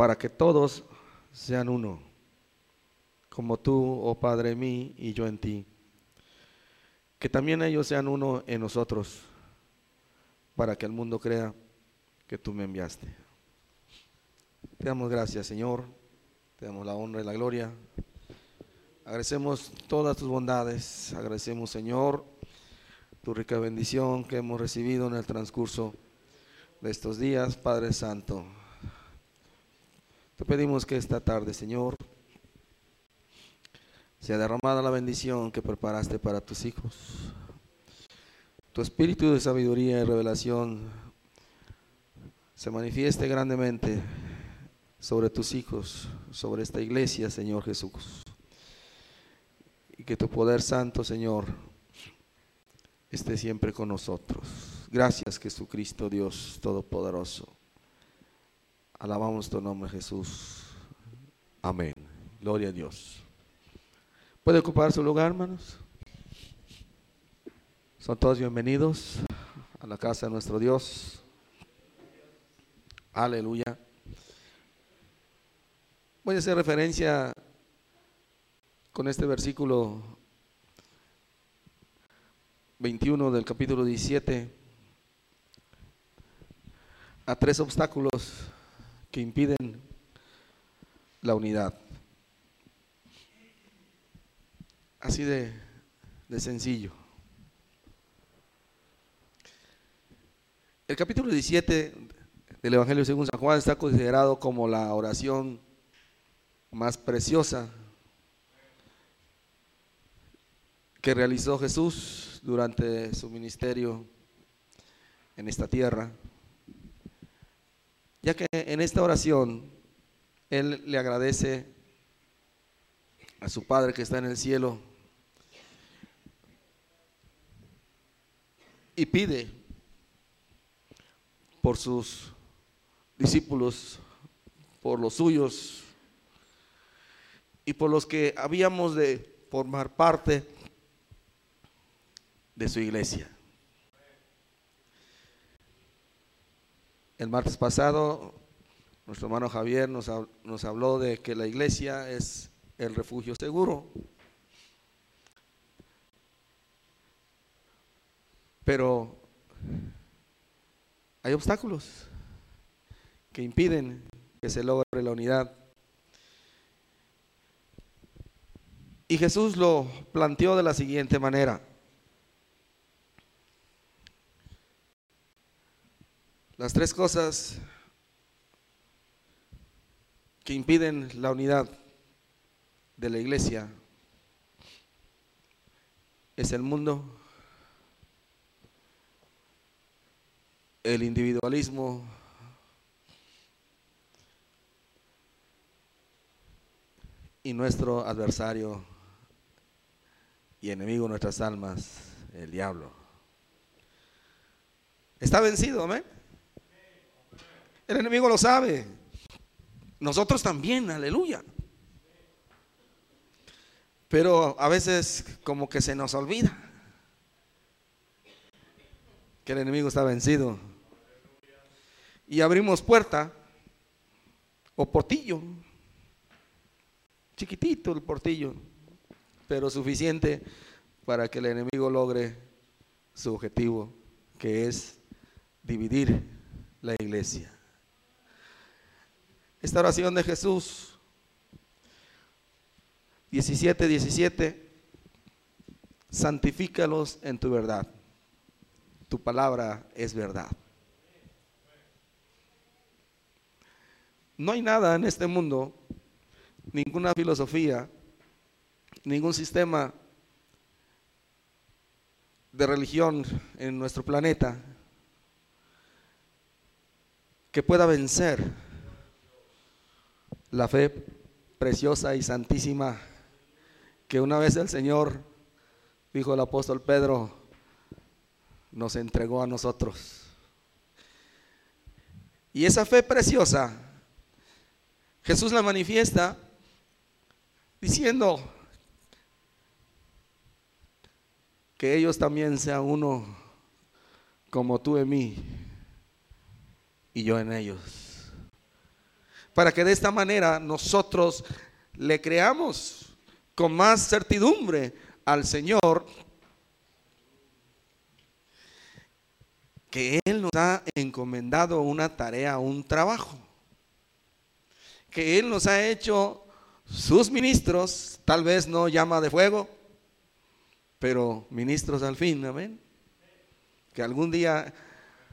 para que todos sean uno, como tú, oh Padre, en mí y yo en ti. Que también ellos sean uno en nosotros, para que el mundo crea que tú me enviaste. Te damos gracias, Señor. Te damos la honra y la gloria. Agradecemos todas tus bondades. Agradecemos, Señor, tu rica bendición que hemos recibido en el transcurso de estos días, Padre Santo. Te pedimos que esta tarde, Señor, sea derramada la bendición que preparaste para tus hijos. Tu espíritu de sabiduría y revelación se manifieste grandemente sobre tus hijos, sobre esta iglesia, Señor Jesús. Y que tu poder santo, Señor, esté siempre con nosotros. Gracias, Jesucristo, Dios Todopoderoso. Alabamos tu nombre, Jesús. Amén. Gloria a Dios. ¿Puede ocupar su lugar, hermanos? Son todos bienvenidos a la casa de nuestro Dios. Aleluya. Voy a hacer referencia con este versículo 21 del capítulo 17 a tres obstáculos que impiden la unidad. Así de, de sencillo. El capítulo 17 del Evangelio según San Juan está considerado como la oración más preciosa que realizó Jesús durante su ministerio en esta tierra, ya que en esta oración Él le agradece a su Padre que está en el cielo y pide por sus discípulos, por los suyos, y por los que habíamos de formar parte de su iglesia. El martes pasado, nuestro hermano Javier nos, habló de que la iglesia es el refugio seguro. Pero hay obstáculos que impiden que se logre la unidad. Y Jesús lo planteó de la siguiente manera. Las tres cosas que impiden la unidad de la iglesia es el mundo, el individualismo y nuestro adversario y enemigo de nuestras almas, el diablo. Está vencido, amén. El enemigo lo sabe. Nosotros también, aleluya. Pero a veces como que se nos olvida que el enemigo está vencido. Y abrimos puerta o portillo. Chiquitito el portillo pero suficiente para que el enemigo logre su objetivo, que es dividir la iglesia. Esta oración de Jesús, 17, 17, santifícalos en tu verdad. Tu palabra es verdad. No hay nada en este mundo, ninguna filosofía, ningún sistema de religión en nuestro planeta que pueda vencer la fe preciosa y santísima que una vez el Señor, dijo el apóstol Pedro, nos entregó a nosotros. Y esa fe preciosa, Jesús la manifiesta diciendo, que ellos también sean uno como tú en mí y yo en ellos. Para que de esta manera nosotros le creamos con más certidumbre al Señor que Él nos ha encomendado una tarea, un trabajo, que Él nos ha hecho sus ministros, tal vez no llama de fuego, pero ministros al fin, amén. Que algún día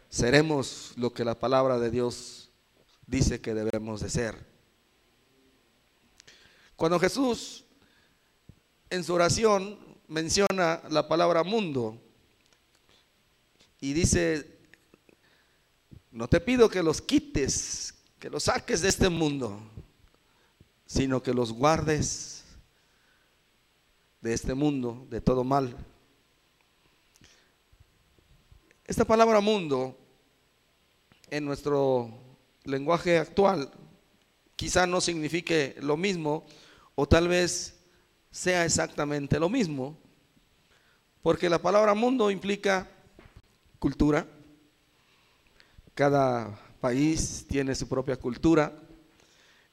seremos lo que la palabra de Dios dice que debemos de ser. Cuando Jesús en su oración menciona la palabra mundo y dice, no te pido que los quites, que los saques de este mundo, sino que los guardes de este mundo, de todo mal. Esta palabra mundo en nuestro lenguaje actual quizá no signifique lo mismo o tal vez sea exactamente lo mismo, porque la palabra mundo implica cultura. Cada país tiene su propia cultura.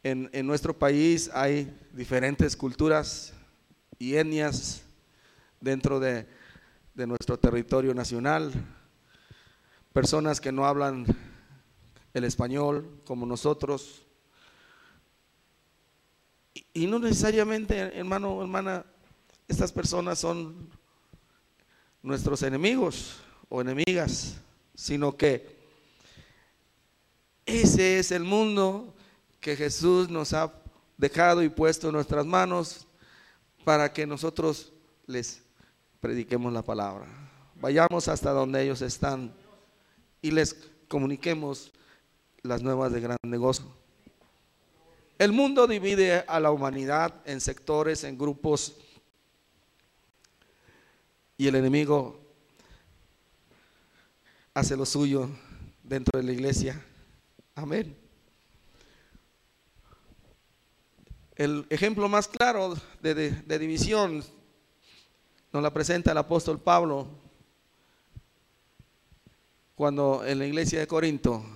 En, nuestro país hay diferentes culturas y etnias dentro de, de nuestro territorio nacional personas que no hablan el español como nosotros. Y, no necesariamente, hermano, hermana, estas personas son nuestros enemigos o enemigas, sino que ese es el mundo que Jesús nos ha dejado y puesto en nuestras manos para que nosotros les prediquemos la palabra. Vayamos hasta donde ellos están y les comuniquemos las nuevas de gran negocio. El mundo divide a la humanidad en sectores, en grupos, y el enemigo hace lo suyo dentro de la iglesia. Amén. El ejemplo más claro de, división nos la presenta el apóstol Pablo cuando en la iglesia de Corinto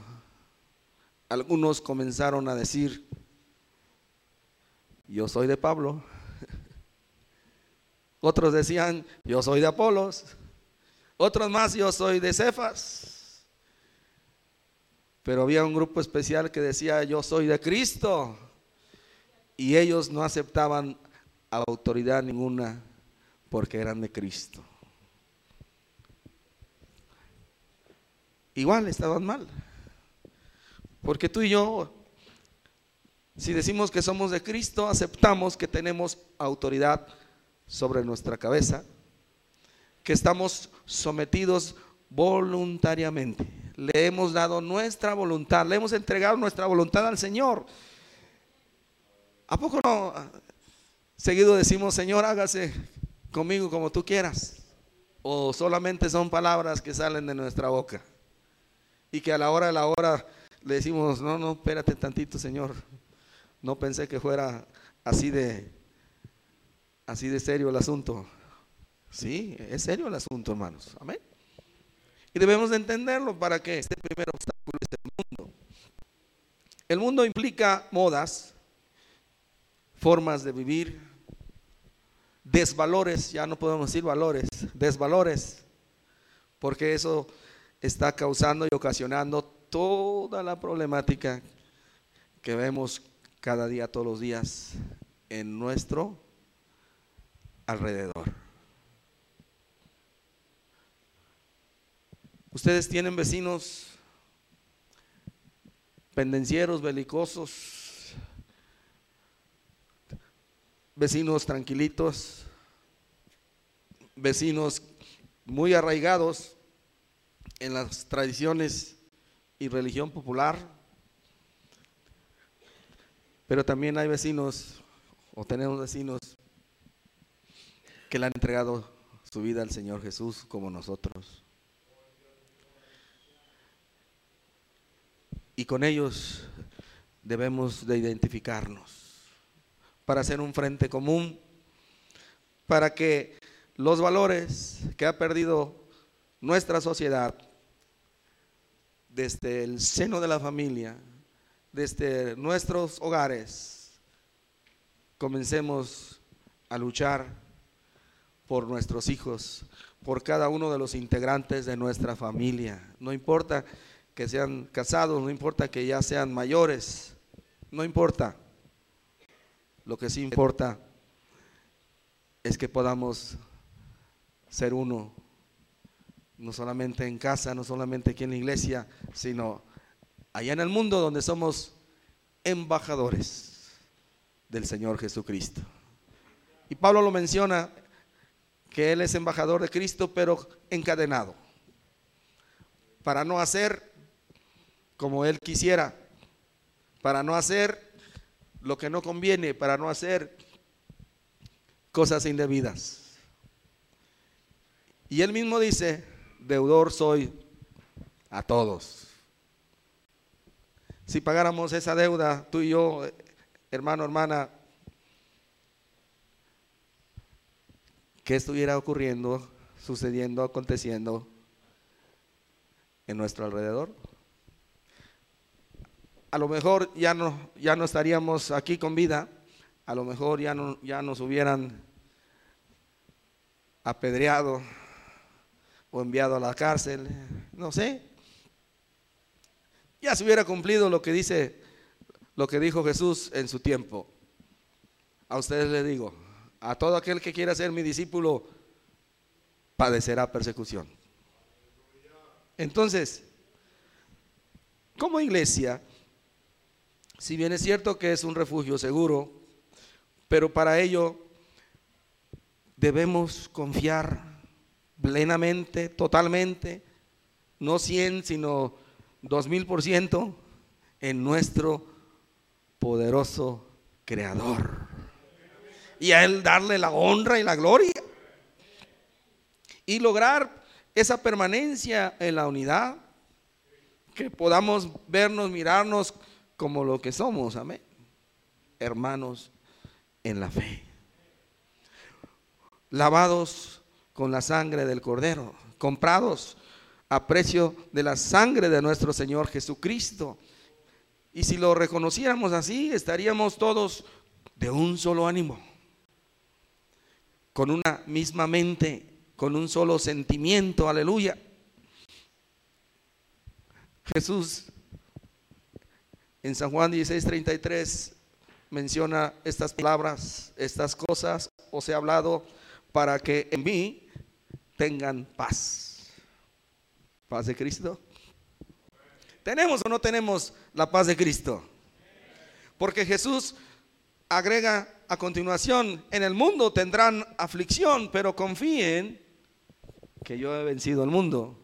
algunos comenzaron a decir, yo soy de Pablo, otros decían, yo soy de Apolos, otros más, yo soy de Cefas, pero había un grupo especial que decía, yo soy de Cristo, y ellos no aceptaban autoridad ninguna porque eran de Cristo. igual estaban mal. Porque tú y yo, si decimos que somos de Cristo, aceptamos que tenemos autoridad sobre nuestra cabeza, que estamos sometidos voluntariamente. Le hemos dado nuestra voluntad, le hemos entregado nuestra voluntad al Señor. ¿A poco no? Seguido decimos, Señor, hágase conmigo como tú quieras. O solamente son palabras que salen de nuestra boca y que a la hora de la hora le decimos, no, no, espérate tantito, Señor. No pensé que fuera así de, así de serio el asunto. Sí, es serio el asunto, hermanos. Amén. Y debemos de entenderlo para que este primer obstáculo es el mundo. El mundo implica modas, formas de vivir, desvalores, ya no podemos decir valores, desvalores, porque eso está causando y ocasionando toda la problemática que vemos cada día, todos los días en nuestro alrededor. Ustedes tienen vecinos pendencieros, belicosos, vecinos tranquilitos, vecinos muy arraigados en las tradiciones y religión popular, pero también hay vecinos o tenemos vecinos que le han entregado su vida al Señor Jesús como nosotros. Y con ellos debemos de identificarnos para hacer un frente común, para que los valores que ha perdido nuestra sociedad desde el seno de la familia desde nuestros hogares comencemos a luchar por nuestros hijos, por cada uno de los integrantes de nuestra familia. No importa que sean casados, no importa que ya sean mayores, no importa. Lo que sí importa es que podamos ser uno, no solamente en casa, no solamente aquí en la iglesia, sino allá en el mundo donde somos embajadores del Señor Jesucristo. Y Pablo lo menciona que él es embajador de Cristo, pero encadenado, para no hacer como él quisiera, para no hacer lo que no conviene, para no hacer cosas indebidas. Y él mismo dice, deudor soy a todos. Si pagáramos esa deuda, tú y yo, hermano, hermana, ¿qué estuviera ocurriendo, sucediendo, aconteciendo en nuestro alrededor? A lo mejor ya no, ya no estaríamos aquí con vida, a lo mejor ya, no, ya nos hubieran apedreado o enviado a la cárcel, no sé. Ya se hubiera cumplido lo que dice, lo que dijo Jesús en su tiempo. A ustedes les digo, a todo aquel que quiera ser mi discípulo, padecerá persecución. Entonces, como iglesia, si bien es cierto que es un refugio seguro, pero para ello debemos confiar plenamente, totalmente, no 100, sino 2000 por ciento en nuestro poderoso Creador. Y a Él darle la honra y la gloria. Y lograr esa permanencia en la unidad. Que podamos vernos, mirarnos como lo que somos, amén. Hermanos en la fe. Lavados con la sangre del Cordero, comprados a precio de la sangre de nuestro Señor Jesucristo. Y si lo reconociéramos así, estaríamos todos de un solo ánimo, con una misma mente, con un solo sentimiento, aleluya. Jesús en San Juan 16:33 menciona estas palabras, estas cosas os he hablado para que en mí tengan paz. ¿Paz de Cristo? ¿Tenemos o no tenemos la paz de Cristo? Porque Jesús agrega a continuación, en el mundo tendrán aflicción, pero confíen que yo he vencido el mundo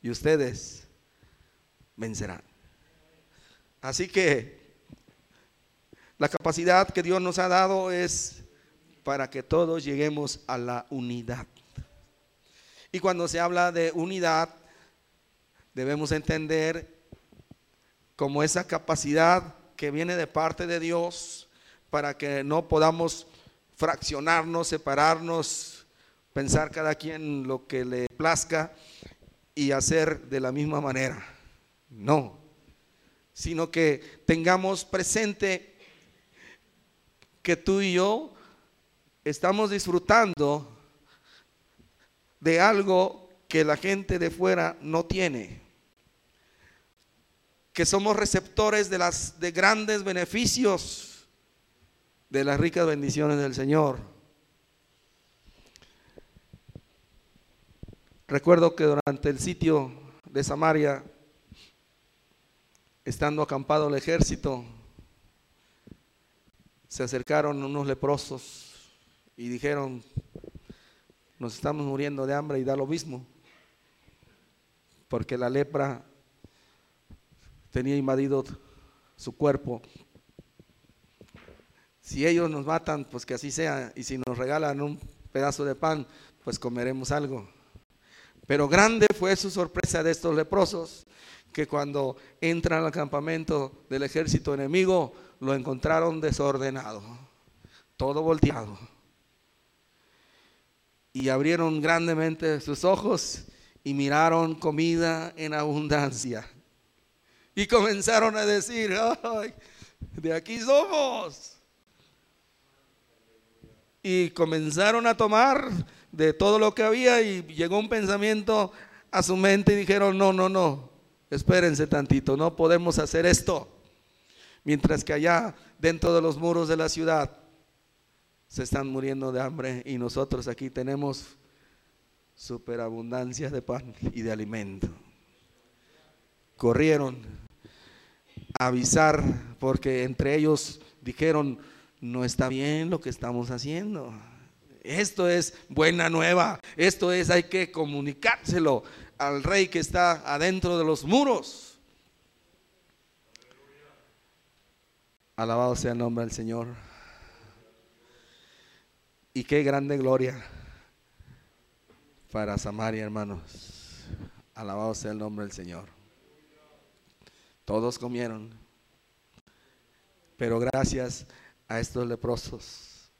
y ustedes vencerán. Así que la capacidad que Dios nos ha dado es para que todos lleguemos a la unidad. Y cuando se habla de unidad, debemos entender como esa capacidad que viene de parte de Dios para que no podamos fraccionarnos, separarnos, pensar cada quien lo que le plazca y hacer de la misma manera. No, sino que tengamos presente que tú y yo estamos disfrutando de algo que la gente de fuera no tiene. Que somos receptores de las de grandes beneficios de las ricas bendiciones del Señor. Recuerdo que durante el sitio de Samaria estando acampado el ejército, se acercaron unos leprosos y dijeron, nos estamos muriendo de hambre y da lo mismo, porque la lepra tenía invadido su cuerpo. Si ellos nos matan, pues que así sea, y si nos regalan un pedazo de pan, pues comeremos algo. Pero grande fue su sorpresa de estos leprosos, que cuando entran al campamento del ejército enemigo lo encontraron desordenado, todo volteado. Y abrieron grandemente sus ojos y miraron comida en abundancia. Y comenzaron a decir, Ay, de aquí somos. Y comenzaron a tomar de todo lo que había y llegó un pensamiento a su mente y dijeron, no, no, no, espérense tantito, no podemos hacer esto. Mientras que allá, dentro de los muros de la ciudad, se están muriendo de hambre y nosotros aquí tenemos superabundancia de pan y de alimento. Corrieron a avisar porque entre ellos dijeron, no está bien lo que estamos haciendo. Esto es buena nueva. Esto es, hay que comunicárselo al rey que está adentro de los muros. Alabado sea el nombre del Señor. Y qué grande gloria para Samaria, hermanos. Alabado sea el nombre del Señor. Todos comieron. Pero gracias a estos leprosos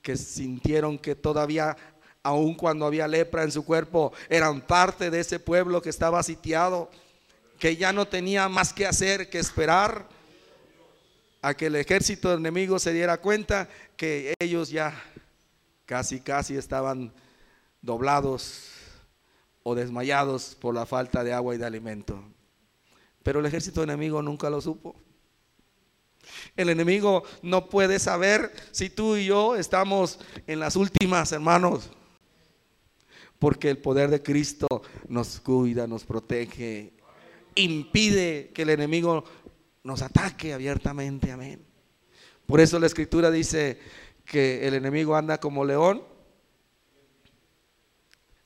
que sintieron que todavía, aun cuando había lepra en su cuerpo, eran parte de ese pueblo que estaba sitiado, que ya no tenía más que hacer que esperar a que el ejército enemigo se diera cuenta que ellos ya casi, casi estaban doblados o desmayados por la falta de agua y de alimento. Pero el ejército enemigo nunca lo supo. El enemigo no puede saber si tú y yo estamos en las últimas, hermanos. Porque el poder de Cristo nos cuida, nos protege, impide que el enemigo nos ataque abiertamente. Amén. Por eso la escritura dice que el enemigo anda como león,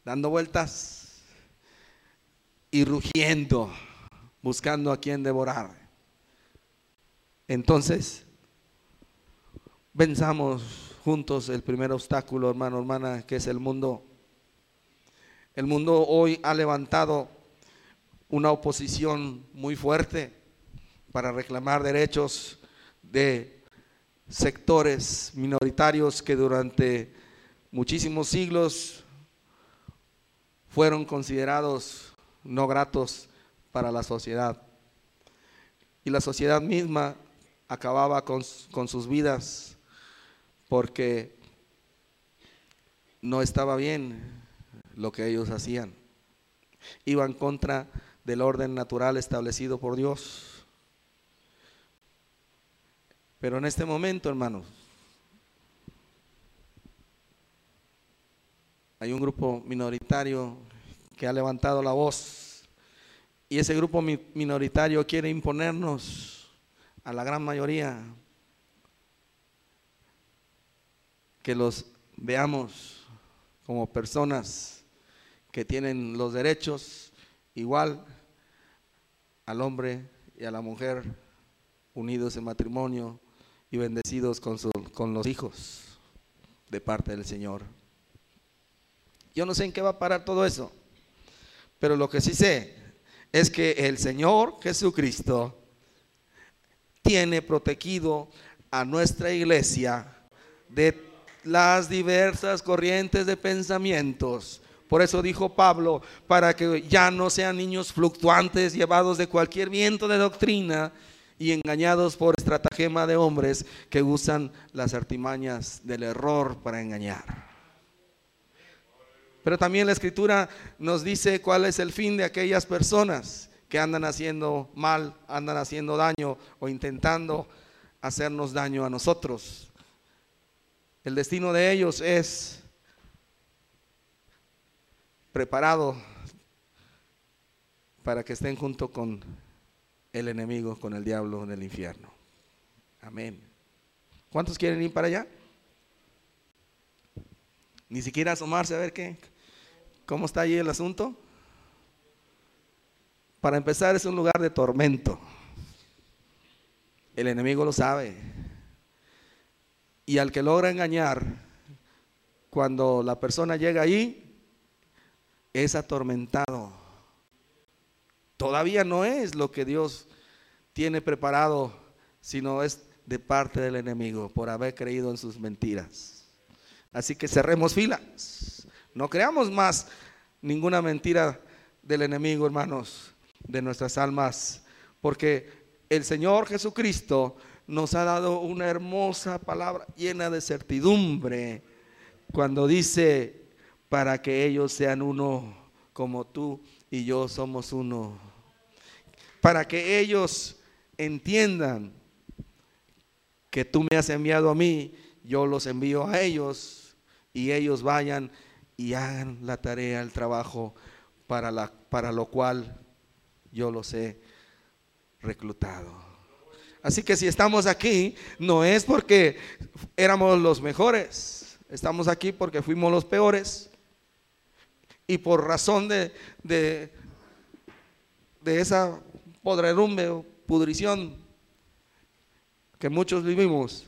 dando vueltas y rugiendo, buscando a quien devorar. Entonces, venzamos juntos el primer obstáculo, hermano, hermana, que es el mundo. El mundo hoy ha levantado una oposición muy fuerte para reclamar derechos de sectores minoritarios que durante muchísimos siglos fueron considerados no gratos para la sociedad. Y la sociedad misma acababa con, con sus vidas porque no estaba bien lo que ellos hacían. Iban contra del orden natural establecido por Dios. Pero en este momento, hermanos, hay un grupo minoritario que ha levantado la voz. Y ese grupo minoritario quiere imponernos a la gran mayoría que los veamos como personas que tienen los derechos igual al hombre y a la mujer unidos en matrimonio y bendecidos con, con los hijos de parte del Señor. Yo no sé en qué va a parar todo eso, pero lo que sí sé es que el Señor Jesucristo tiene protegido a nuestra iglesia de las diversas corrientes de pensamientos. Por eso dijo Pablo, para que ya no sean niños fluctuantes llevados de cualquier viento de doctrina, y engañados por estratagema de hombres que usan las artimañas del error para engañar. Pero también la escritura nos dice cuál es el fin de aquellas personas que andan haciendo mal, andan haciendo daño o intentando hacernos daño a nosotros. El destino de ellos es preparado para que estén junto con el enemigo con el diablo en el infierno. Amén. ¿Cuántos quieren ir para allá? Ni siquiera asomarse a ver qué, cómo está allí el asunto. Para empezar es un lugar de tormento. El enemigo lo sabe. Y al que logra engañar, cuando la persona llega allí, es atormentado todavía no es lo que Dios tiene preparado, sino es de parte del enemigo por haber creído en sus mentiras. Así que cerremos filas. No creamos más ninguna mentira del enemigo, hermanos, de nuestras almas, Porque el Señor Jesucristo nos ha dado una hermosa palabra llena de certidumbre cuando dice, para que ellos sean uno como tú y yo somos uno. Para que ellos entiendan que tú me has enviado a mí, yo los envío a ellos y ellos vayan y hagan la tarea, el trabajo para, la, para lo cual yo los he reclutado. Así que si estamos aquí, no es porque éramos los mejores, estamos aquí porque fuimos los peores. Y por razón de, de, de esa podredumbre pudrición que muchos vivimos,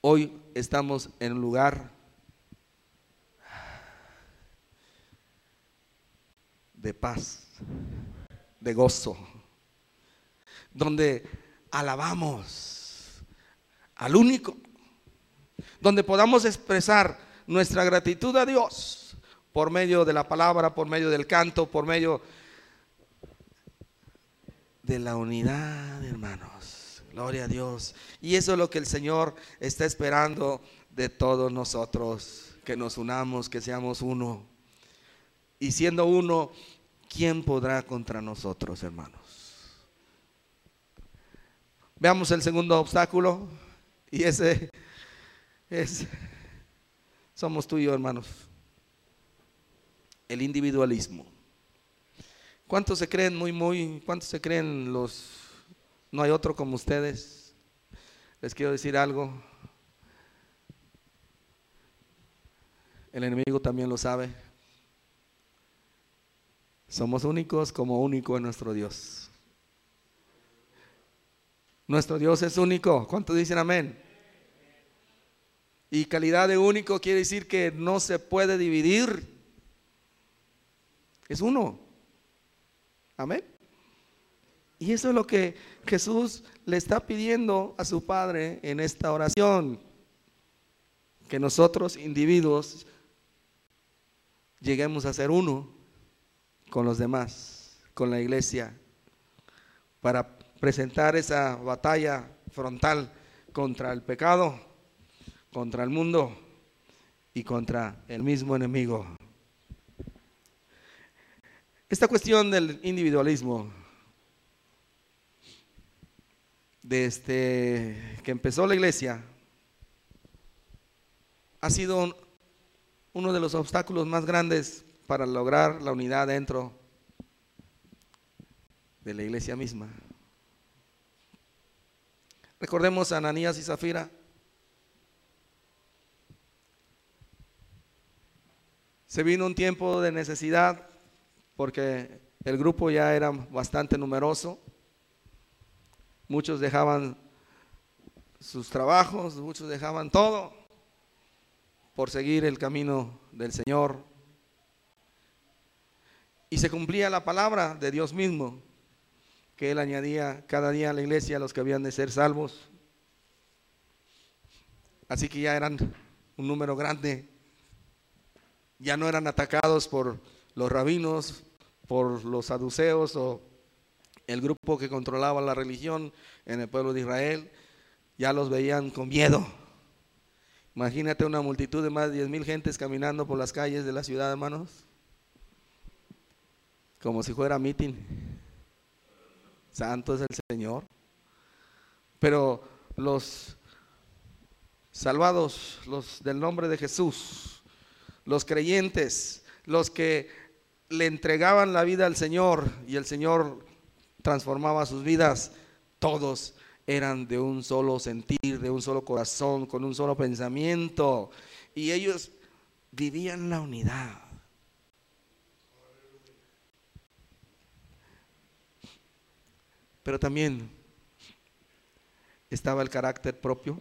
hoy estamos en un lugar de paz, de gozo donde alabamos al único, donde podamos expresar nuestra gratitud a Dios por medio de la palabra, por medio del canto, por medio de la unidad, hermanos. Gloria a Dios. Y eso es lo que el Señor está esperando de todos nosotros, que nos unamos, que seamos uno. Y siendo uno, ¿quién podrá contra nosotros, hermanos? Veamos el segundo obstáculo y ese es, somos tú y yo hermanos, el individualismo. ¿Cuántos se creen muy, muy, cuántos se creen los, no hay otro como ustedes? Les quiero decir algo. El enemigo también lo sabe. Somos únicos como único en nuestro Dios. Nuestro Dios es único. ¿Cuántos dicen amén? Y calidad de único quiere decir que no se puede dividir. Es uno. Amén. Y eso es lo que Jesús le está pidiendo a su Padre en esta oración. Que nosotros, individuos, lleguemos a ser uno con los demás, con la iglesia, para presentar esa batalla frontal contra el pecado, contra el mundo y contra el mismo enemigo. Esta cuestión del individualismo, desde que empezó la iglesia, ha sido uno de los obstáculos más grandes para lograr la unidad dentro de la iglesia misma. Recordemos a Ananías y Zafira. Se vino un tiempo de necesidad porque el grupo ya era bastante numeroso. Muchos dejaban sus trabajos, muchos dejaban todo por seguir el camino del Señor. Y se cumplía la palabra de Dios mismo que él añadía cada día a la iglesia a los que habían de ser salvos. Así que ya eran un número grande. Ya no eran atacados por los rabinos, por los saduceos o el grupo que controlaba la religión en el pueblo de Israel. Ya los veían con miedo. Imagínate una multitud de más de 10 mil gentes caminando por las calles de la ciudad, hermanos. Como si fuera mitin. Santo es el Señor. Pero los salvados, los del nombre de Jesús, los creyentes, los que le entregaban la vida al Señor y el Señor transformaba sus vidas, todos eran de un solo sentir, de un solo corazón, con un solo pensamiento. Y ellos vivían la unidad. Pero también estaba el carácter propio,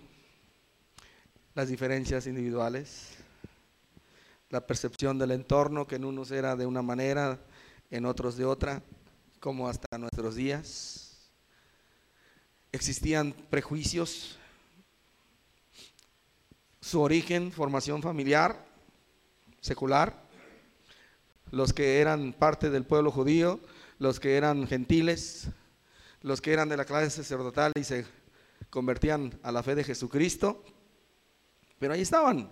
las diferencias individuales, la percepción del entorno, que en unos era de una manera, en otros de otra, como hasta nuestros días. Existían prejuicios, su origen, formación familiar, secular, los que eran parte del pueblo judío los que eran gentiles, los que eran de la clase sacerdotal y se convertían a la fe de Jesucristo, pero ahí estaban,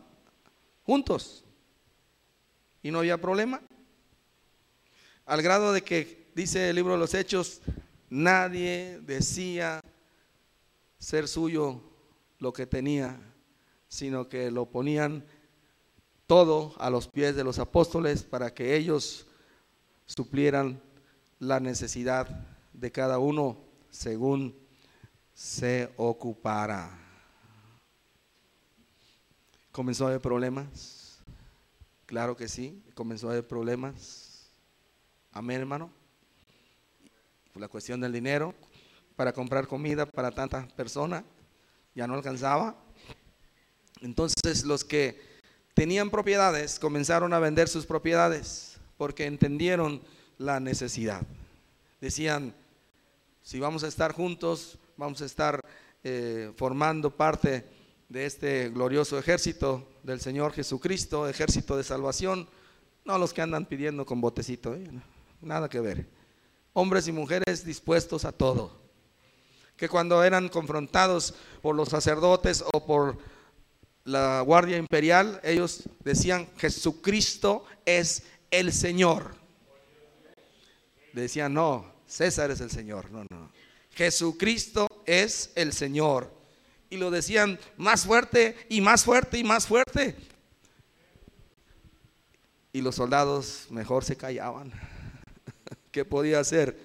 juntos, y no había problema. Al grado de que, dice el libro de los Hechos, nadie decía ser suyo lo que tenía, sino que lo ponían todo a los pies de los apóstoles para que ellos suplieran la necesidad de cada uno según se ocupara. ¿Comenzó a haber problemas? Claro que sí, comenzó a haber problemas. Amén, hermano. La cuestión del dinero para comprar comida para tantas personas ya no alcanzaba. Entonces los que tenían propiedades comenzaron a vender sus propiedades porque entendieron la necesidad. Decían, si vamos a estar juntos, vamos a estar eh, formando parte de este glorioso ejército del Señor Jesucristo, ejército de salvación, no los que andan pidiendo con botecito, ¿eh? nada que ver. Hombres y mujeres dispuestos a todo. Que cuando eran confrontados por los sacerdotes o por la guardia imperial, ellos decían, Jesucristo es el Señor. Decían, no, César es el Señor. No, no. Jesucristo es el Señor. Y lo decían más fuerte y más fuerte y más fuerte. Y los soldados mejor se callaban. ¿Qué podía hacer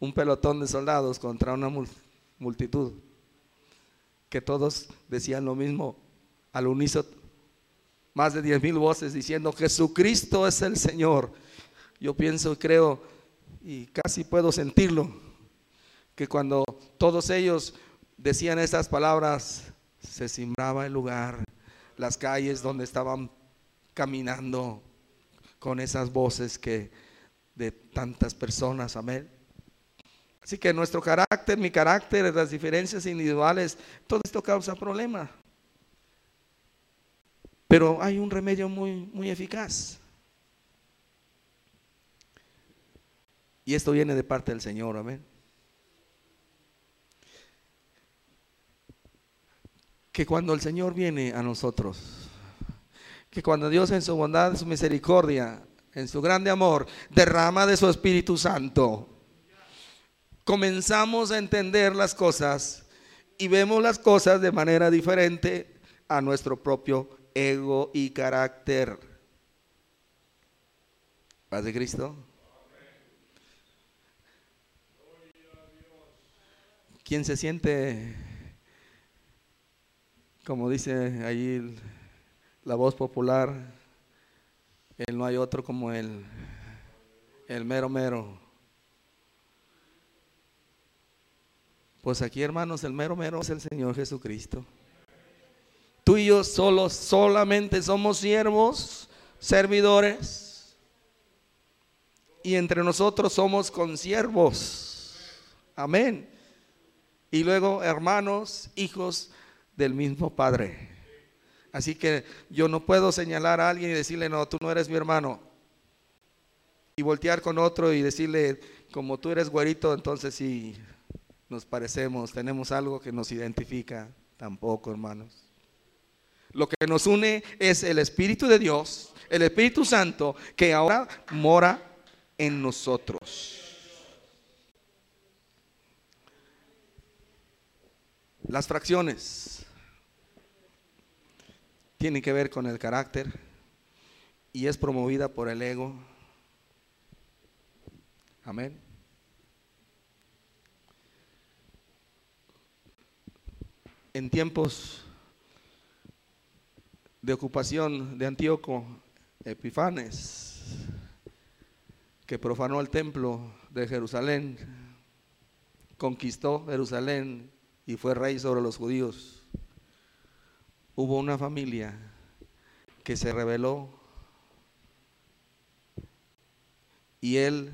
un pelotón de soldados contra una multitud? Que todos decían lo mismo al unísono. Más de diez mil voces diciendo, Jesucristo es el Señor. Yo pienso, creo y casi puedo sentirlo, que cuando todos ellos decían estas palabras, se simbraba el lugar, las calles donde estaban caminando con esas voces que de tantas personas, amén. Así que nuestro carácter, mi carácter, las diferencias individuales, todo esto causa problemas. Pero hay un remedio muy, muy eficaz. Y esto viene de parte del Señor, amén. Que cuando el Señor viene a nosotros, que cuando Dios en su bondad, en su misericordia, en su grande amor, derrama de su Espíritu Santo, comenzamos a entender las cosas y vemos las cosas de manera diferente a nuestro propio ego y carácter. Paz de Cristo. ¿Quién se siente, como dice ahí la voz popular, él no hay otro como él, el mero mero? Pues aquí, hermanos, el mero mero es el Señor Jesucristo. Tú y yo solos, solamente somos siervos, servidores. Y entre nosotros somos consiervos. Amén y luego hermanos, hijos del mismo Padre. Así que yo no puedo señalar a alguien y decirle, no, tú no eres mi hermano. Y voltear con otro y decirle, como tú eres güerito, entonces sí, nos parecemos, tenemos algo que nos identifica. Tampoco, hermanos. Lo que nos une es el Espíritu de Dios, el Espíritu Santo, que ahora mora en nosotros. Las fracciones tienen que ver con el carácter y es promovida por el ego. Amén. En tiempos de ocupación de Antíoco Epifanes, que profanó el templo de Jerusalén, conquistó Jerusalén y fue rey sobre los judíos. Hubo una familia que se rebeló y él,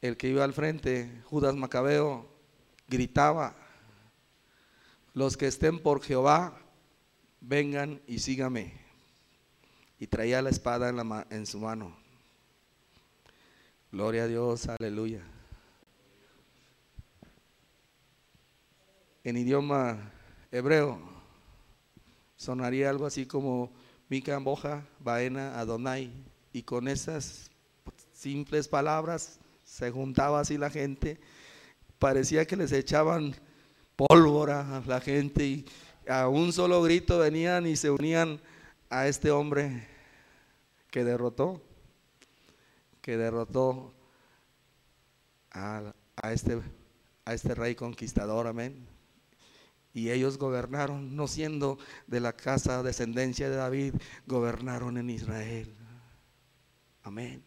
el que iba al frente, Judas Macabeo, gritaba, los que estén por Jehová, vengan y sígame. Y traía la espada en, la, en su mano. Gloria a Dios, aleluya. En idioma hebreo sonaría algo así como Mika Boja, Baena, Adonai. Y con esas simples palabras se juntaba así la gente. Parecía que les echaban pólvora a la gente y a un solo grito venían y se unían a este hombre que derrotó, que derrotó a, este, a este rey conquistador, amén. Y ellos gobernaron, no siendo de la casa descendencia de David, gobernaron en Israel. Amén.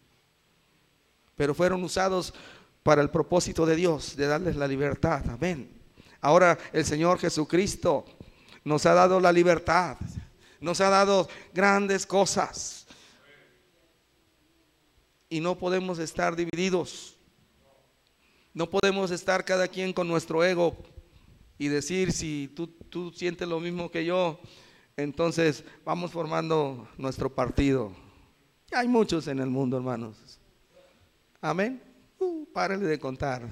Pero fueron usados para el propósito de Dios, de darles la libertad. Amén. Ahora el Señor Jesucristo nos ha dado la libertad, nos ha dado grandes cosas. Y no podemos estar divididos. No podemos estar cada quien con nuestro ego y decir, si tú, tú sientes lo mismo que yo, entonces vamos formando nuestro partido. Hay muchos en el mundo, hermanos. Amén. Uh, párale de contar.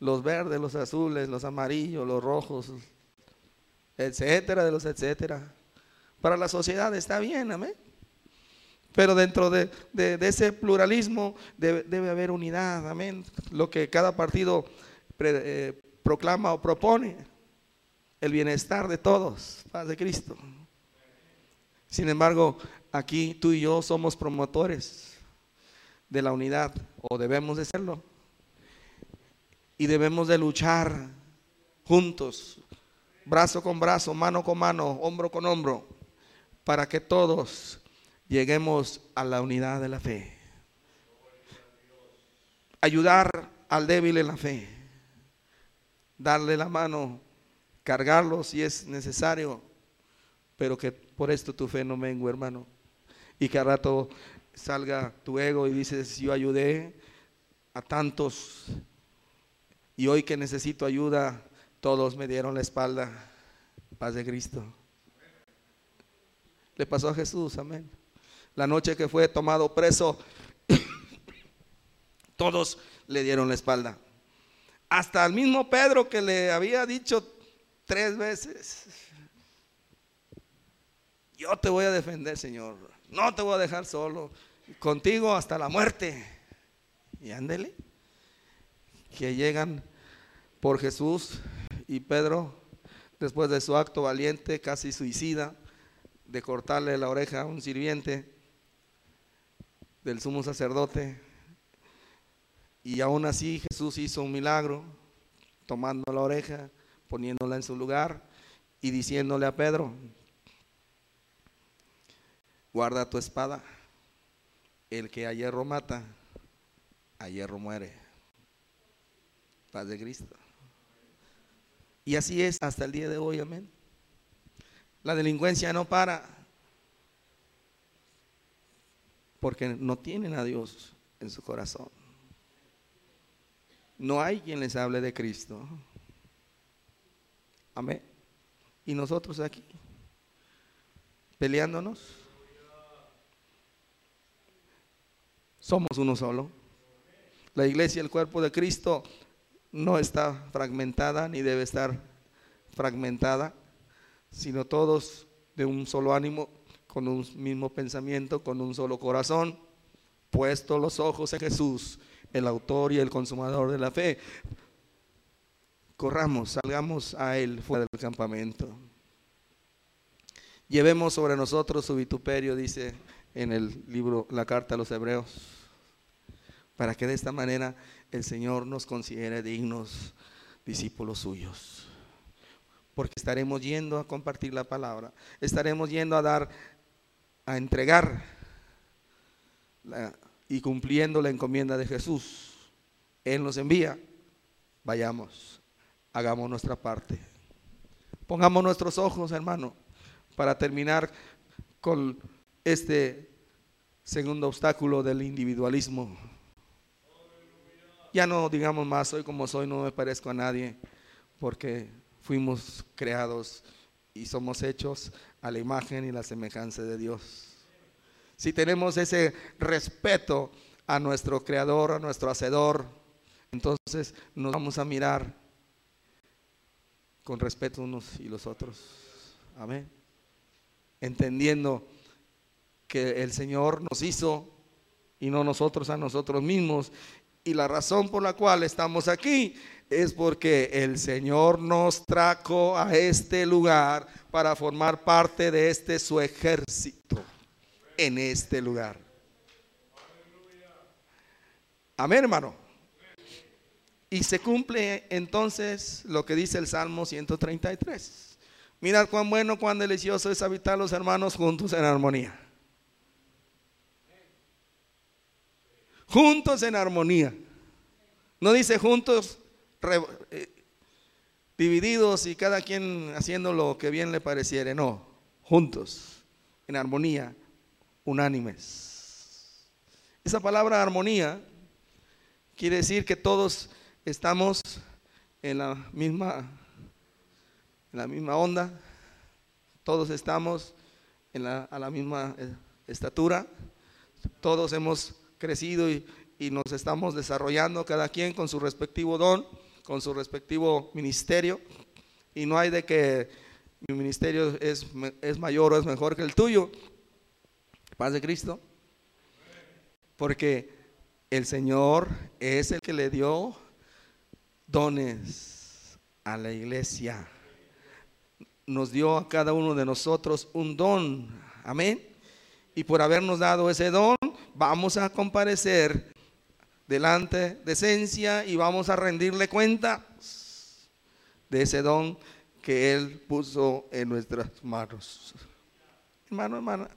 Los verdes, los azules, los amarillos, los rojos, etcétera, de los etcétera. Para la sociedad está bien, amén. Pero dentro de, ese pluralismo debe, haber unidad, amén. Lo que cada partido eh, proclama o propone, el bienestar de todos, paz de Cristo. Sin embargo, aquí tú y yo somos promotores de la unidad, o debemos de serlo. Y debemos de luchar juntos, brazo con brazo, mano con mano, hombro con hombro, para que todos lleguemos a la unidad de la fe. Ayudar al débil en la fe darle la mano, cargarlo si es necesario, pero que por esto tu fe no mengue, hermano. Y que al rato salga tu ego y dices, yo ayudé a tantos y hoy que necesito ayuda, todos me dieron la espalda. Paz de Cristo. Le pasó a Jesús, amén. La noche que fue tomado preso, todos le dieron la espalda. Hasta el mismo Pedro que le había dicho tres veces, yo te voy a defender, Señor. No te voy a dejar solo. Contigo hasta la muerte. Y ándele. Que llegan por Jesús y Pedro, después de su acto valiente, casi suicida, de cortarle la oreja a un sirviente del sumo sacerdote, y aún así Jesús hizo un milagro, tomando la oreja, poniéndola en su lugar y diciéndole a Pedro, guarda tu espada, el que a hierro mata, a hierro muere. Paz de Cristo. Y así es hasta el día de hoy, amén. La delincuencia no para porque no tienen a Dios en su corazón no hay quien les hable de Cristo. Amén. Y nosotros aquí, peleándonos, somos uno solo. La iglesia, el cuerpo de Cristo, no está fragmentada ni debe estar fragmentada, sino todos de un solo ánimo, con un mismo pensamiento, con un solo corazón, puesto los ojos en Jesús el autor y el consumador de la fe. Corramos, salgamos a Él fuera del campamento. Llevemos sobre nosotros su vituperio, dice en el libro, la carta a los hebreos, para que de esta manera el Señor nos considere dignos discípulos suyos. Porque estaremos yendo a compartir la palabra, estaremos yendo a dar, a entregar la, y cumpliendo la encomienda de Jesús. Él nos envía, vayamos, hagamos nuestra parte. Pongamos nuestros ojos, hermano, para terminar con este segundo obstáculo del individualismo. Ya no digamos más, soy como soy, no me parezco a nadie, porque fuimos creados y somos hechos a la imagen y la semejanza de Dios si tenemos ese respeto a nuestro creador, a nuestro hacedor, entonces nos vamos a mirar con respeto unos y los otros. Amén. Entendiendo que el Señor nos hizo y no nosotros a nosotros mismos. Y la razón por la cual estamos aquí es porque el Señor nos trajo a este lugar para formar parte de este su ejército en este lugar. Amén, hermano. Y se cumple entonces lo que dice el Salmo 133. Mirad cuán bueno, cuán delicioso es habitar los hermanos juntos en armonía. Juntos en armonía. No dice juntos eh, divididos y cada quien haciendo lo que bien le pareciere. No, juntos, en armonía, unánimes. Esa palabra armonía quiere decir que todos estamos en la misma, en la misma onda, todos estamos en la, a la misma eh, estatura, todos hemos crecido y, y nos estamos desarrollando, cada quien con su respectivo don con su respectivo ministerio y no hay de que mi ministerio es, es mayor o es mejor que el tuyo. Paz de Cristo. Porque el Señor es el que le dio dones a la iglesia. Nos dio a cada uno de nosotros un don. Amén. Y por habernos dado ese don, vamos a comparecer delante de esencia y vamos a rendirle cuenta de ese don que Él puso en nuestras manos. Hermano, hermana.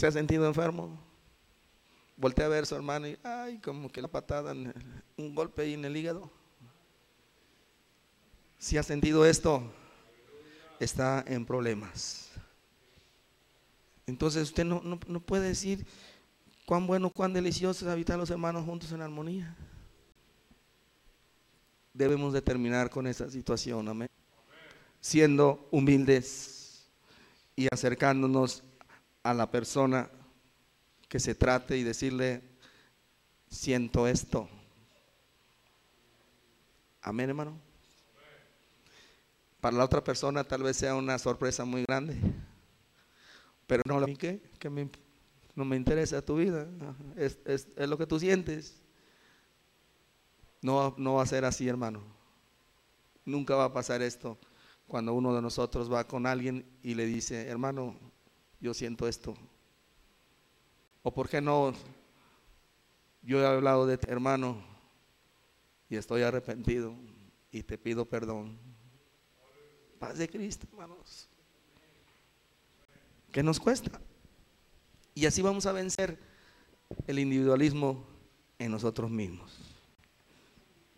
¿Se ha sentido enfermo? Voltea a ver a su hermano y, ay, como que la patada, un golpe ahí en el hígado. Si ha sentido esto, está en problemas. Entonces usted no, puede decir cuán bueno, cuán delicioso es habitar los hermanos juntos en armonía. Debemos de terminar con esa situación, amén. Siendo humildes y acercándonos a la persona que se trate y decirle, siento esto. Amén, hermano. Para la otra persona tal vez sea una sorpresa muy grande. Pero no, ¿qué? Que no me interesa tu vida, es, es, lo que tú sientes. No, no va a ser así, hermano. Nunca va a pasar esto cuando uno de nosotros va con alguien y le dice, hermano, yo siento esto. O por qué no, yo he hablado de ti, hermano, y estoy arrepentido y te pido perdón. Paz de Cristo, hermanos. ¿Qué nos cuesta? Y así vamos a vencer el individualismo en nosotros mismos.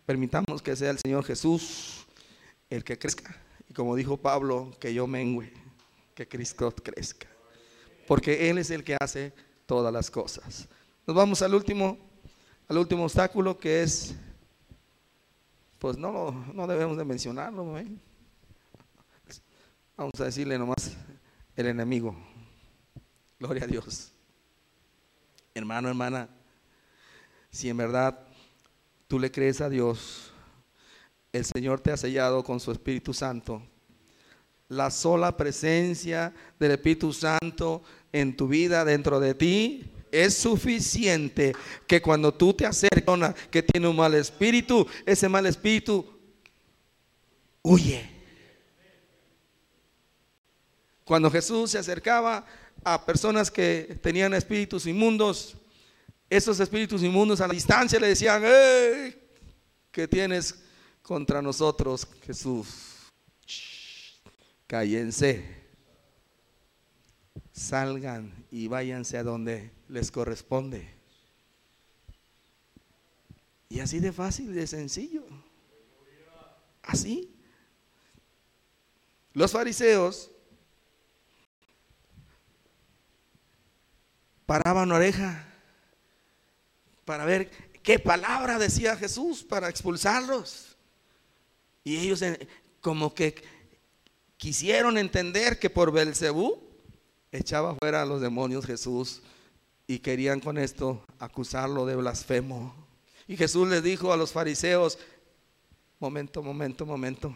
Permitamos que sea el Señor Jesús el que crezca. Y como dijo Pablo, que yo mengüe, que Cristo crezca. Porque Él es el que hace todas las cosas. Nos vamos al último, al último obstáculo que es, pues no, no debemos de mencionarlo. ¿eh? Vamos a decirle nomás el enemigo. Gloria a Dios. Hermano, hermana, si en verdad tú le crees a Dios, el Señor te ha sellado con su Espíritu Santo. La sola presencia del Espíritu Santo en tu vida, dentro de ti, es suficiente que cuando tú te acercas que tiene un mal espíritu, ese mal espíritu huye. Cuando Jesús se acercaba a personas que tenían espíritus inmundos, esos espíritus inmundos a la distancia le decían, ¡Eh! ¿qué tienes contra nosotros, Jesús? Cállense, salgan y váyanse a donde les corresponde. Y así de fácil, de sencillo. Así. Los fariseos paraban oreja para ver qué palabra decía Jesús para expulsarlos. Y ellos como que quisieron entender que por Belcebú echaba fuera a los demonios Jesús y querían con esto acusarlo de blasfemo. Y Jesús les dijo a los fariseos, momento, momento, momento.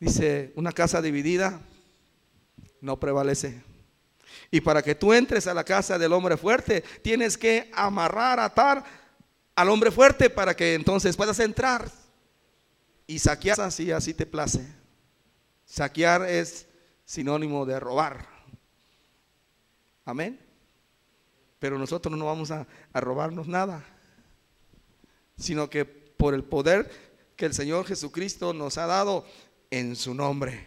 Dice, una casa dividida no prevalece. Y para que tú entres a la casa del hombre fuerte, tienes que amarrar, atar al hombre fuerte para que entonces puedas entrar y saquear así, así te place. Saquear es sinónimo de robar. Amén. Pero nosotros no vamos a, a robarnos nada, sino que por el poder que el Señor Jesucristo nos ha dado en su nombre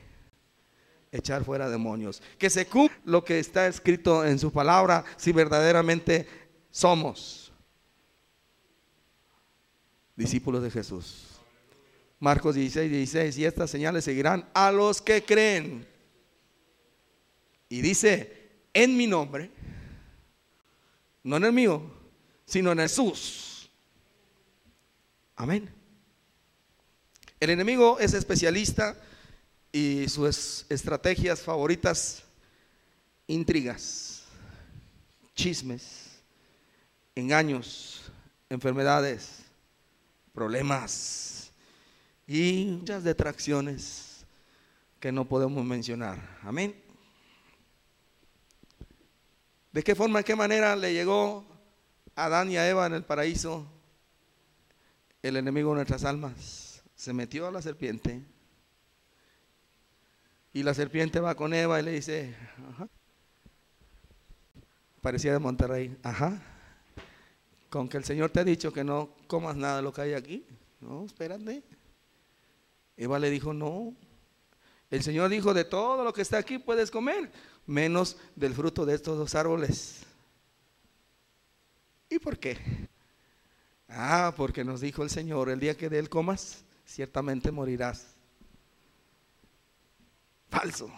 echar fuera demonios. Que se cumpla lo que está escrito en su palabra si verdaderamente somos discípulos de Jesús. Marcos 16, 16, y estas señales seguirán a los que creen. Y dice, en mi nombre, no en el mío, sino en Jesús. Amén. El enemigo es especialista y sus estrategias favoritas, intrigas, chismes, engaños, enfermedades, problemas y muchas detracciones que no podemos mencionar. Amén. ¿De qué forma, de qué manera le llegó a Adán y a Eva en el paraíso el enemigo de nuestras almas? Se metió a la serpiente y la serpiente va con Eva y le dice, ajá. Parecía de Monterrey, ajá. Con que el Señor te ha dicho que no comas nada de lo que hay aquí. No, espérate. Eva le dijo, no. El Señor dijo, de todo lo que está aquí puedes comer, menos del fruto de estos dos árboles. ¿Y por qué? Ah, porque nos dijo el Señor, el día que de él comas, ciertamente morirás. Falso.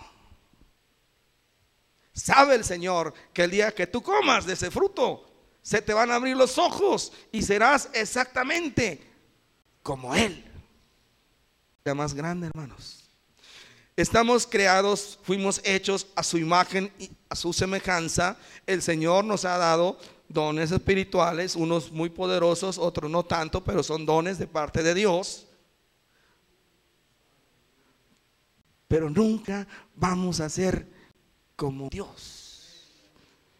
Sabe el Señor que el día que tú comas de ese fruto, se te van a abrir los ojos y serás exactamente como Él. La más grande, hermanos. Estamos creados, fuimos hechos a su imagen y a su semejanza. El Señor nos ha dado dones espirituales, unos muy poderosos, otros no tanto, pero son dones de parte de Dios. Pero nunca vamos a ser como Dios.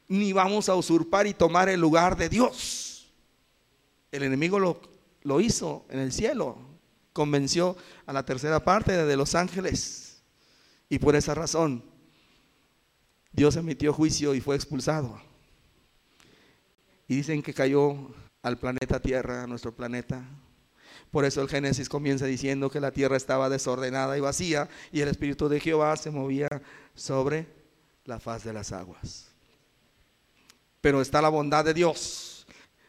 Ni vamos a usurpar y tomar el lugar de Dios. El enemigo lo, lo hizo en el cielo. Convenció a la tercera parte de los ángeles. Y por esa razón Dios emitió juicio y fue expulsado. Y dicen que cayó al planeta Tierra, a nuestro planeta, por eso el Génesis comienza diciendo que la tierra estaba desordenada y vacía y el Espíritu de Jehová se movía sobre la faz de las aguas. Pero está la bondad de Dios,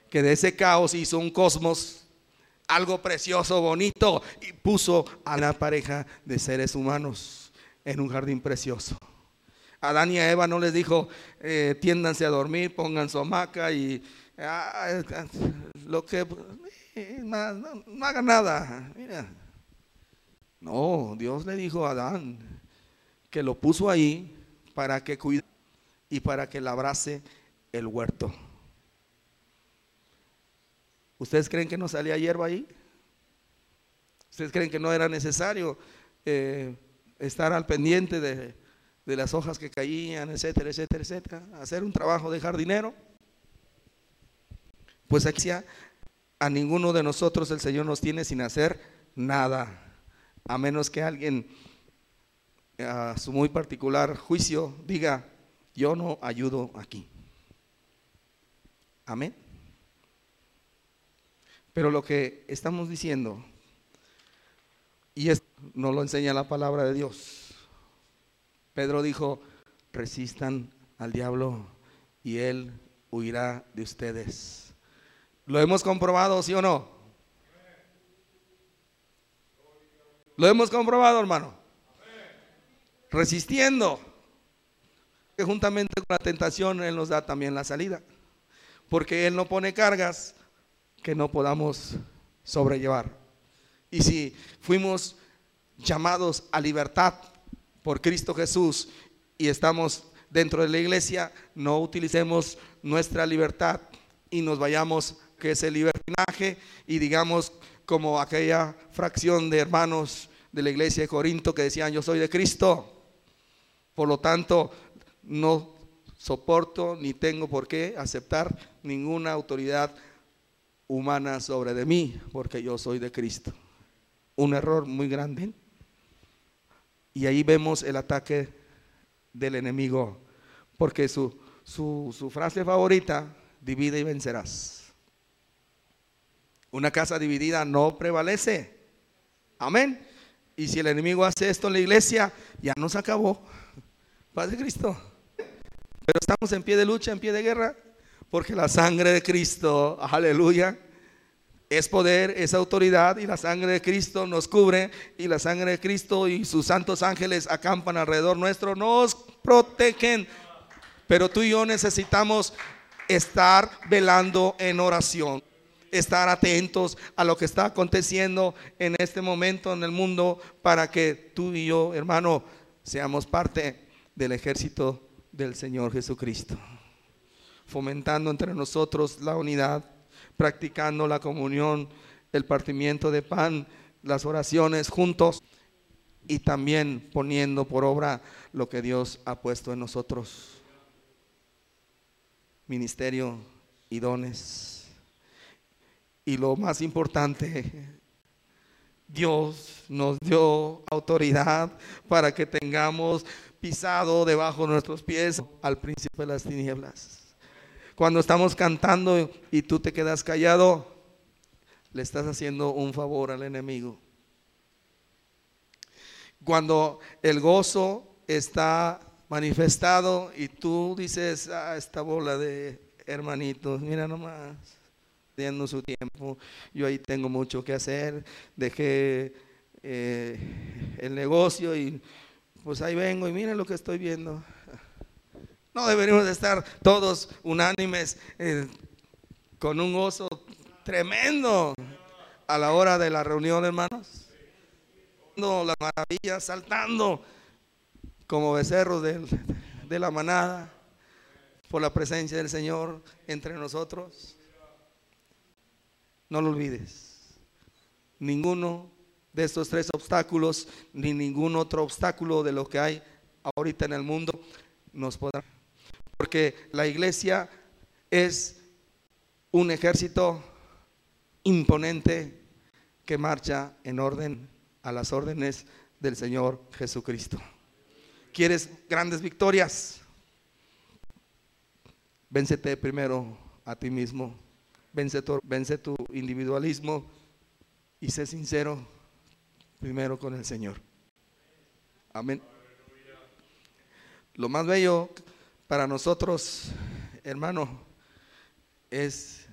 que de ese caos hizo un cosmos, algo precioso, bonito, y puso a la pareja de seres humanos en un jardín precioso. Adán y a Eva no les dijo, eh, tiéndanse a dormir, pongan su hamaca y ah, lo que no, no, haga nada. Mira. No, Dios le dijo a Adán que lo puso ahí para que cuide y para que labrase el huerto. ¿Ustedes creen que no salía hierba ahí? ¿Ustedes creen que no era necesario eh, estar al pendiente de, de las hojas que caían, etcétera, etcétera, etcétera? Hacer un trabajo de jardinero. Pues aquí a ninguno de nosotros el Señor nos tiene sin hacer nada, a menos que alguien a su muy particular juicio diga, yo no ayudo aquí. Amén. Pero lo que estamos diciendo, y esto nos lo enseña la palabra de Dios, Pedro dijo, resistan al diablo y él huirá de ustedes. ¿Lo hemos comprobado, sí o no? ¿Lo hemos comprobado, hermano? Resistiendo. Que juntamente con la tentación Él nos da también la salida. Porque Él no pone cargas que no podamos sobrellevar. Y si fuimos llamados a libertad por Cristo Jesús y estamos dentro de la iglesia, no utilicemos nuestra libertad y nos vayamos que es el libertinaje y digamos como aquella fracción de hermanos de la iglesia de Corinto que decían yo soy de Cristo. Por lo tanto, no soporto ni tengo por qué aceptar ninguna autoridad humana sobre de mí, porque yo soy de Cristo. Un error muy grande. Y ahí vemos el ataque del enemigo, porque su, su, frase favorita, divide y vencerás. Una casa dividida no prevalece. Amén. Y si el enemigo hace esto en la iglesia, ya nos acabó. Paz de Cristo. Pero estamos en pie de lucha, en pie de guerra, porque la sangre de Cristo, aleluya, es poder, es autoridad y la sangre de Cristo nos cubre y la sangre de Cristo y sus santos ángeles acampan alrededor nuestro, nos protegen. Pero tú y yo necesitamos estar velando en oración, estar atentos a lo que está aconteciendo en este momento en el mundo para que tú y yo, hermano, seamos parte del ejército del Señor Jesucristo, fomentando entre nosotros la unidad, practicando la comunión, el partimiento de pan, las oraciones juntos y también poniendo por obra lo que Dios ha puesto en nosotros. Ministerio y dones. Y lo más importante, Dios nos dio autoridad para que tengamos pisado debajo de nuestros pies al príncipe de las tinieblas. Cuando estamos cantando y tú te quedas callado, le estás haciendo un favor al enemigo. Cuando el gozo está manifestado y tú dices, ah, esta bola de hermanitos, mira nomás, teniendo su tiempo, yo ahí tengo mucho que hacer, dejé eh, el negocio y pues ahí vengo y miren lo que estoy viendo. No deberíamos estar todos unánimes eh, con un gozo tremendo a la hora de la reunión, hermanos. Las maravillas, saltando como becerros de, de la manada por la presencia del Señor entre nosotros. No lo olvides. Ninguno de estos tres obstáculos, ni ningún otro obstáculo de lo que hay ahorita en el mundo nos podrá. Porque la iglesia es un ejército imponente que marcha en orden a las órdenes del Señor Jesucristo. ¿Quieres grandes victorias? Véncete primero a ti mismo, vence vence tu individualismo y sé sincero primero con el Señor. Amén. Lo más bello para nosotros, hermano, es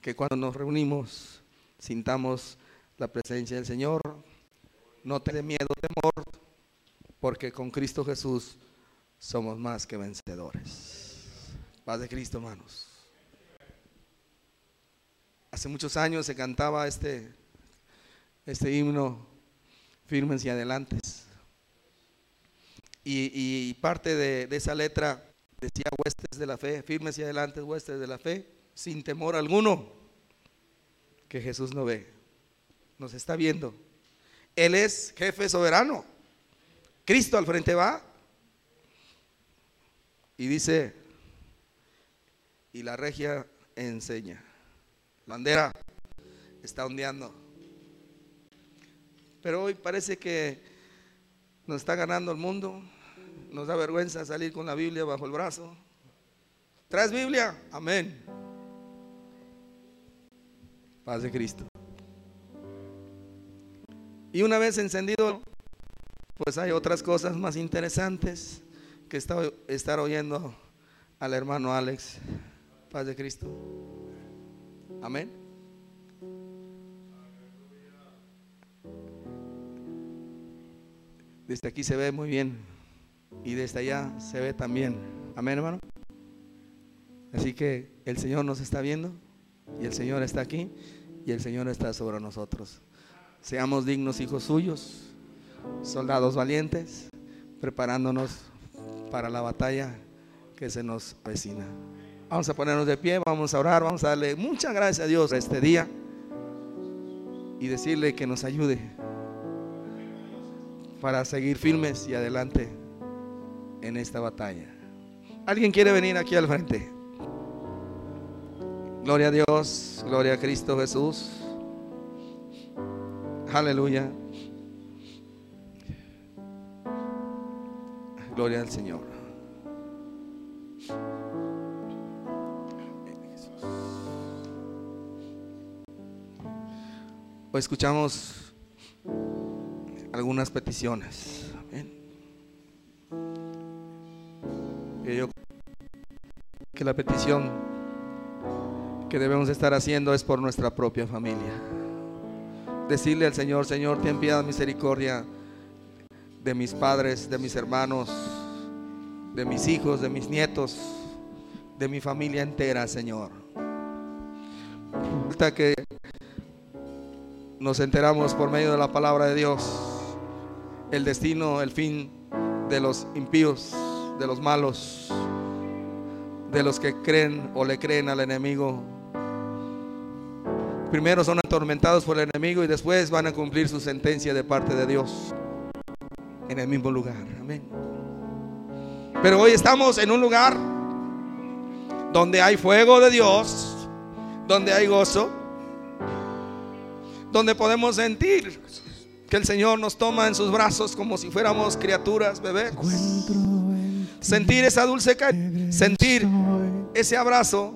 que cuando nos reunimos sintamos la presencia del Señor. No te dé miedo, temor, porque con Cristo Jesús somos más que vencedores. Paz de Cristo, hermanos. Hace muchos años se cantaba este, este himno firmes y adelantes. Y, parte de, esa letra decía huestes de la fe, firmes y adelantes, huestes de la fe, sin temor alguno, que Jesús no ve, nos está viendo. Él es jefe soberano. Cristo al frente va y dice, y la regia enseña. Bandera está ondeando. Pero hoy parece que nos está ganando el mundo. Nos da vergüenza salir con la Biblia bajo el brazo. ¿Traes Biblia? Amén. Paz de Cristo. Y una vez encendido, pues hay otras cosas más interesantes que estar oyendo al hermano Alex. Paz de Cristo. Amén. Desde aquí se ve muy bien y desde allá se ve también. Amén, hermano. Así que el Señor nos está viendo y el Señor está aquí y el Señor está sobre nosotros. Seamos dignos hijos suyos, soldados valientes, preparándonos para la batalla que se nos avecina. Vamos a ponernos de pie, vamos a orar, vamos a darle muchas gracias a Dios por este día y decirle que nos ayude para seguir firmes y adelante en esta batalla. ¿Alguien quiere venir aquí al frente? Gloria a Dios, gloria a Cristo Jesús. Aleluya. Gloria al Señor. Hoy escuchamos algunas peticiones. Que yo que la petición que debemos estar haciendo es por nuestra propia familia. Decirle al Señor, Señor, ten piedad, misericordia de mis padres, de mis hermanos, de mis hijos, de mis nietos, de mi familia entera, Señor. Hasta que nos enteramos por medio de la palabra de Dios el destino, el fin de los impíos, de los malos, de los que creen o le creen al enemigo. Primero son atormentados por el enemigo y después van a cumplir su sentencia de parte de Dios en el mismo lugar. Amén. Pero hoy estamos en un lugar donde hay fuego de Dios, donde hay gozo, donde podemos sentir que el Señor nos toma en sus brazos como si fuéramos criaturas, bebés. Sentir esa dulce caricia, sentir ese abrazo,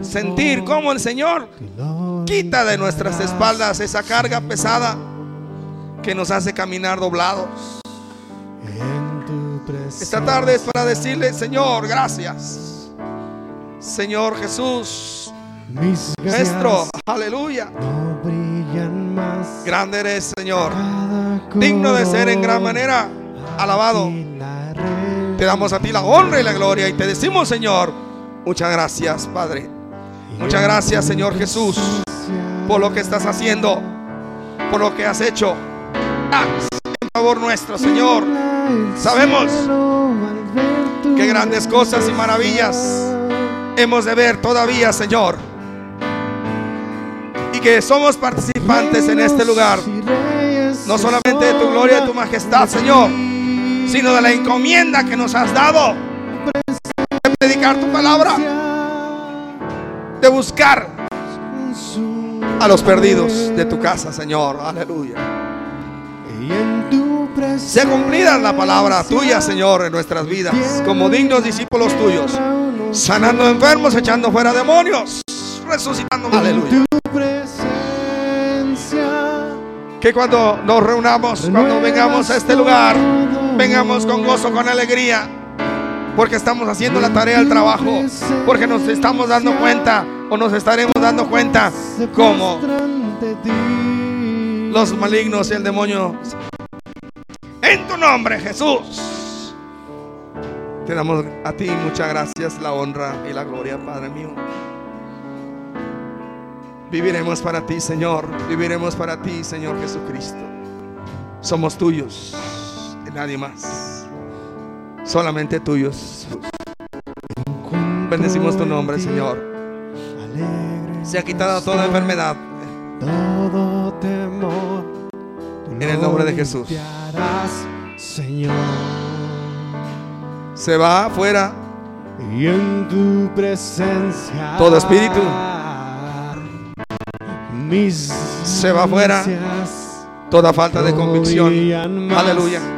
sentir cómo el Señor quita de nuestras espaldas esa carga pesada que nos hace caminar doblados. Esta tarde es para decirle, Señor, gracias. Señor Jesús, Maestro, aleluya. Grande eres, Señor. Digno de ser en gran manera alabado. Te damos a ti la honra y la gloria y te decimos, Señor, muchas gracias, Padre. Muchas gracias, Señor Jesús, por lo que estás haciendo, por lo que has hecho. En favor nuestro, Señor. Sabemos que grandes cosas y maravillas hemos de ver todavía, Señor. Y que somos participantes en este lugar. No solamente de tu gloria y tu majestad, Señor, sino de la encomienda que nos has dado de predicar tu palabra, de buscar a los perdidos de tu casa, Señor. Aleluya. Sea cumplida la palabra tuya, Señor, en nuestras vidas, como dignos discípulos tuyos, sanando enfermos, echando fuera demonios, resucitando. Aleluya. Que cuando nos reunamos, cuando vengamos a este lugar, vengamos con gozo, con alegría, porque estamos haciendo la tarea del trabajo, porque nos estamos dando cuenta o nos estaremos dando cuenta como los malignos y el demonio. En tu nombre, Jesús. Te damos a ti muchas gracias, la honra y la gloria, Padre mío. Viviremos para ti, Señor. Viviremos para ti, Señor Jesucristo. Somos tuyos nadie más. Solamente tuyos. Bendecimos tu nombre, Señor. Se ha quitado toda enfermedad. Todo temor. En el nombre de Jesús. Señor. Se va afuera Y en tu presencia. Todo espíritu. Se va afuera. toda falta de convicción. Aleluya.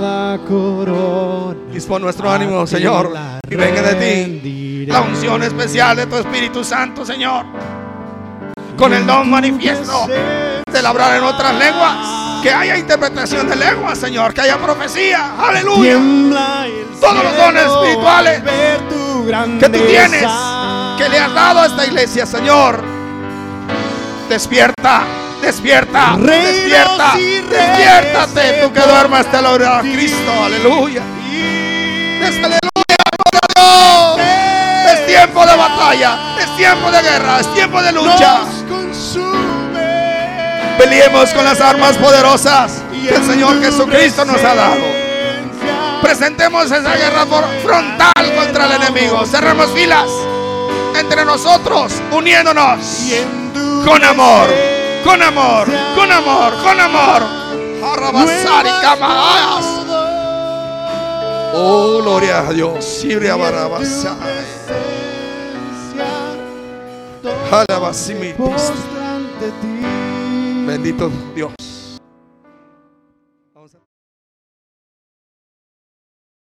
Cada corona. Dispon nuestro ánimo, Señor, y venga de ti la unción especial de tu Espíritu Santo, Señor. Con el don manifiesto de hablar en otras lenguas. Que haya interpretación de lenguas, Señor. Que haya profecía. Aleluya. Todos los dones espirituales Que tú tienes. Que le has dado a esta iglesia, Señor. Despierta. Despierta, despierta, despiértate, tú que duermas te lo a Cristo, aleluya. aleluya, a Es tiempo de batalla, es tiempo de guerra, es tiempo de lucha. Peleemos con las armas poderosas que el Señor Jesucristo nos ha dado. Presentemos esa guerra frontal contra el enemigo. Cerremos filas entre nosotros, uniéndonos con amor con amor, con amor, con amor. Oh, gloria a Dios. Siria Bendito Dios.